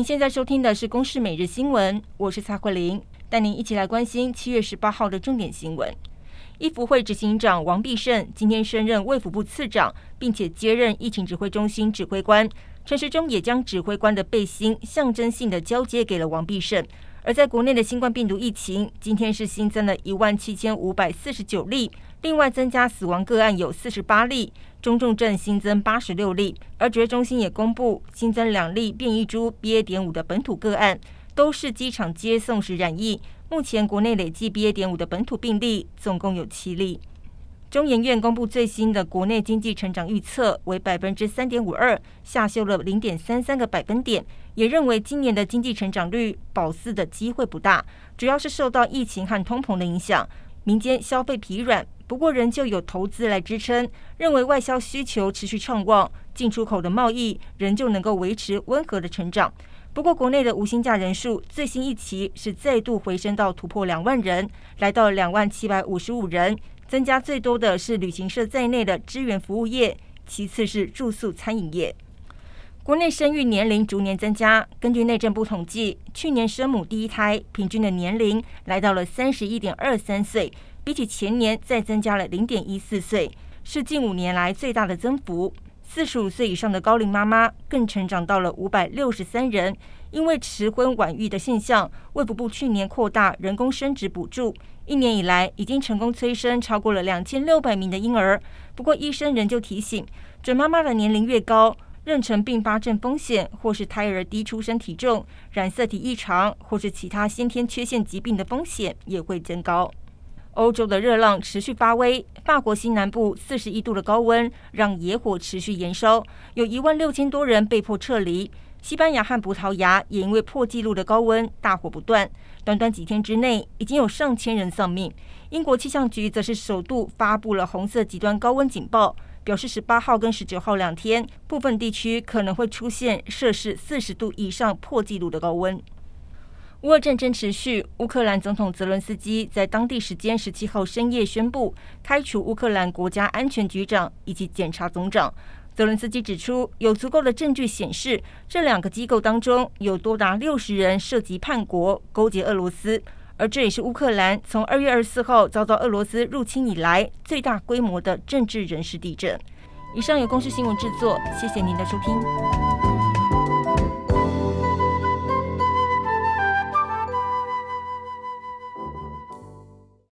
您现在收听的是《公视每日新闻》，我是蔡慧玲，带您一起来关心七月十八号的重点新闻。医福会执行长王必胜今天升任卫福部次长，并且接任疫情指挥中心指挥官。陈时中也将指挥官的背心象征性的交接给了王必胜。而在国内的新冠病毒疫情，今天是新增了一万七千五百四十九例，另外增加死亡个案有四十八例。中重症新增八十六例，而指挥中心也公布新增两例变异株 BA. 点五的本土个案，都是机场接送时染疫。目前国内累计 BA. 点五的本土病例总共有七例。中研院公布最新的国内经济成长预测为百分之三点五二，下修了零点三三个百分点，也认为今年的经济成长率保四的机会不大，主要是受到疫情和通膨的影响，民间消费疲软。不过，仍旧有投资来支撑，认为外销需求持续畅旺，进出口的贸易仍旧能够维持温和的成长。不过，国内的无薪假人数最新一期是再度回升到突破两万人，来到两万七百五十五人，增加最多的是旅行社在内的支援服务业，其次是住宿餐饮业。国内生育年龄逐年增加，根据内政部统计，去年生母第一胎平均的年龄来到了三十一点二三岁。比起前年再增加了零点一四岁，是近五年来最大的增幅。四十五岁以上的高龄妈妈更成长到了五百六十三人。因为迟婚晚育的现象，卫福部去年扩大人工生殖补助，一年以来已经成功催生超过了两千六百名的婴儿。不过，医生仍旧提醒，准妈妈的年龄越高，妊娠并发症风险或是胎儿低出生体重、染色体异常或是其他先天缺陷疾病的风险也会增高。欧洲的热浪持续发威，法国西南部四十一度的高温让野火持续延烧，有一万六千多人被迫撤离。西班牙和葡萄牙也因为破纪录的高温，大火不断，短短几天之内已经有上千人丧命。英国气象局则是首度发布了红色极端高温警报，表示十八号跟十九号两天部分地区可能会出现摄氏四十度以上破纪录的高温。乌俄战争持续，乌克兰总统泽伦斯基在当地时间十七号深夜宣布开除乌克兰国家安全局长以及检察总长。泽伦斯基指出，有足够的证据显示这两个机构当中有多达六十人涉及叛国、勾结俄罗斯，而这也是乌克兰从二月二十四号遭到俄罗斯入侵以来最大规模的政治人事地震。以上由公视新闻制作，谢谢您的收听。